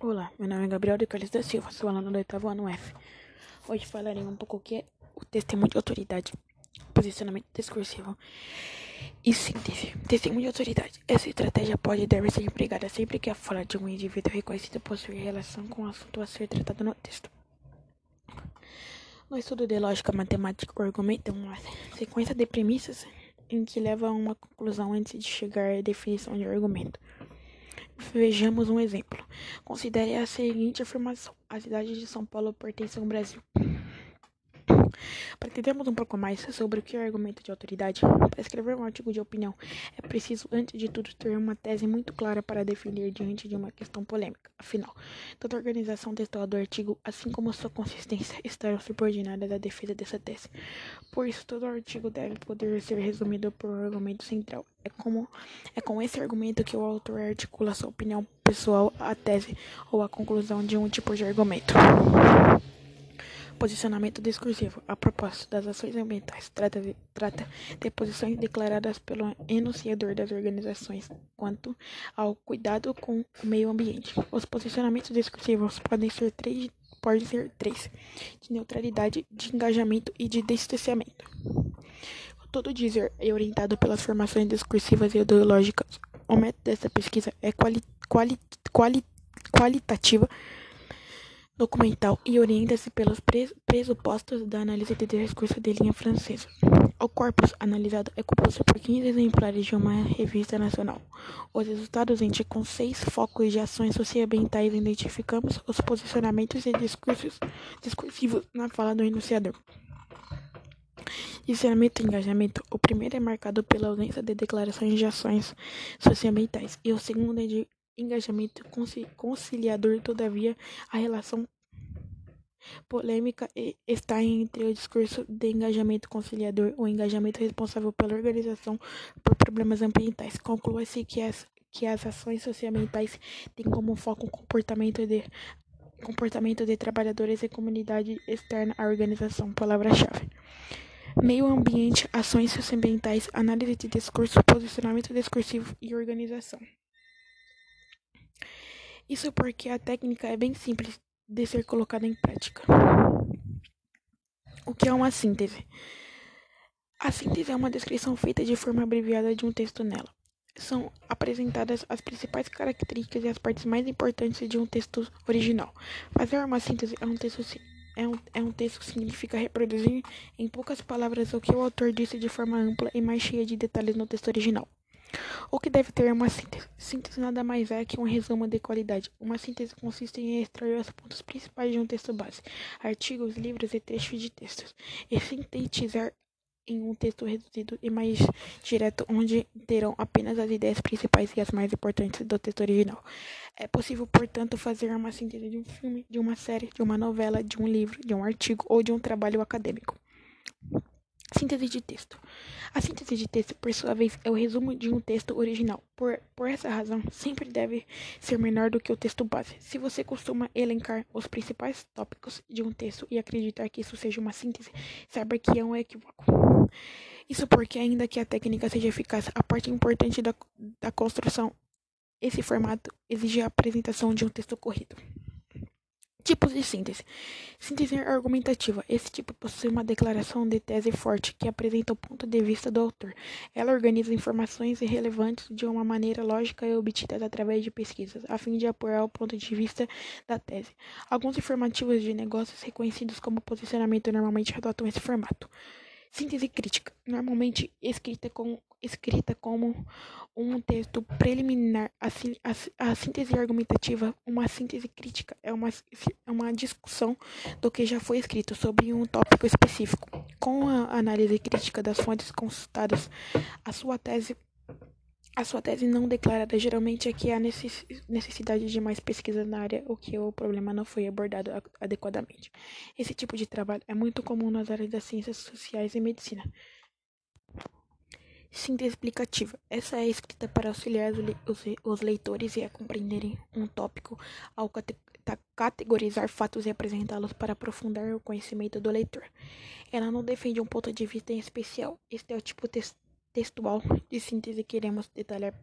Olá, meu nome é Gabriel de Carlos da Silva, sou aluno do oitavo ano F. Hoje falarei um pouco o que é o testemunho de autoridade, posicionamento discursivo e síntese. Testemunho de autoridade. Essa estratégia pode e deve ser empregada sempre que a fala de um indivíduo reconhecido possui relação com o assunto a ser tratado no texto. No estudo de lógica matemática, o argumento é uma sequência de premissas em que leva a uma conclusão antes de chegar à definição de argumento. Vejamos um exemplo. Considere a seguinte afirmação: a cidade de São Paulo pertence ao Brasil. Para entendermos um pouco mais sobre o que é argumento de autoridade, para escrever um artigo de opinião, é preciso, antes de tudo, ter uma tese muito clara para definir diante de uma questão polêmica. Afinal, toda a organização textual do artigo, assim como sua consistência, estarão subordinadas à defesa dessa tese. Por isso, todo artigo deve poder ser resumido por um argumento central. É, como, é com esse argumento que o autor articula sua opinião pessoal, a tese ou a conclusão de um tipo de argumento. Posicionamento discursivo. A propósito das ações ambientais, trata de, trata de posições declaradas pelo enunciador das organizações quanto ao cuidado com o meio ambiente. Os posicionamentos discursivos podem ser três, podem ser três: de neutralidade, de engajamento e de distanciamento. Todo dizer é orientado pelas formações discursivas e ideológicas. O método dessa pesquisa é quali, quali, quali, qualitativa documental e orienta-se pelos pressupostos da análise de discurso de linha francesa. O corpus analisado é composto por 15 exemplares de uma revista nacional. Os resultados indicam seis focos de ações socioambientais. Identificamos os posicionamentos e discursos discursivos na fala do enunciador. Discernimento e engajamento. O primeiro é marcado pela ausência de declarações de ações socioambientais e o segundo é de engajamento conciliador, todavia, a relação polêmica está entre o discurso de engajamento conciliador, o engajamento responsável pela organização por problemas ambientais. Conclua-se que as, que as ações socioambientais têm como foco o comportamento de comportamento de trabalhadores e comunidade externa à organização. Palavra-chave. Meio ambiente, ações socioambientais, análise de discurso, posicionamento discursivo e organização. Isso porque a técnica é bem simples de ser colocada em prática. O que é uma síntese? A síntese é uma descrição feita de forma abreviada de um texto nela. São apresentadas as principais características e as partes mais importantes de um texto original. Fazer uma síntese é um texto é um, é um texto que significa reproduzir em poucas palavras o que o autor disse de forma ampla e mais cheia de detalhes no texto original. O que deve ter uma síntese? Síntese nada mais é que um resumo de qualidade. Uma síntese consiste em extrair os pontos principais de um texto base, artigos, livros e trechos de textos, e sintetizar em um texto reduzido e mais direto, onde terão apenas as ideias principais e as mais importantes do texto original. É possível, portanto, fazer uma síntese de um filme, de uma série, de uma novela, de um livro, de um artigo ou de um trabalho acadêmico. Síntese de texto. A síntese de texto, por sua vez, é o resumo de um texto original. Por, por essa razão, sempre deve ser menor do que o texto base. Se você costuma elencar os principais tópicos de um texto e acreditar que isso seja uma síntese, saiba que é um equívoco. Isso porque, ainda que a técnica seja eficaz, a parte importante da, da construção, esse formato, exige a apresentação de um texto corrido. Tipos de síntese. Síntese argumentativa. Esse tipo possui uma declaração de tese forte que apresenta o ponto de vista do autor. Ela organiza informações irrelevantes de uma maneira lógica e obtidas através de pesquisas, a fim de apoiar o ponto de vista da tese. Alguns informativos de negócios reconhecidos como posicionamento normalmente adotam esse formato. Síntese crítica, normalmente escrita, com, escrita como um texto preliminar. A, a, a, síntese argumentativa, uma síntese crítica, é uma, é uma discussão do que já foi escrito sobre um tópico específico. Com a análise crítica das fontes consultadas, a sua tese a sua tese não declarada geralmente é que há necessidade de mais pesquisa na área ou que o problema não foi abordado adequadamente. Esse tipo de trabalho é muito comum nas áreas das ciências sociais e medicina. Síntese explicativa. Essa é escrita para auxiliar os leitores a compreenderem um tópico ao categorizar fatos e apresentá-los para aprofundar o conhecimento do leitor. Ela não defende um ponto de vista em especial. Este é o tipo textual de síntese que iremos detalhar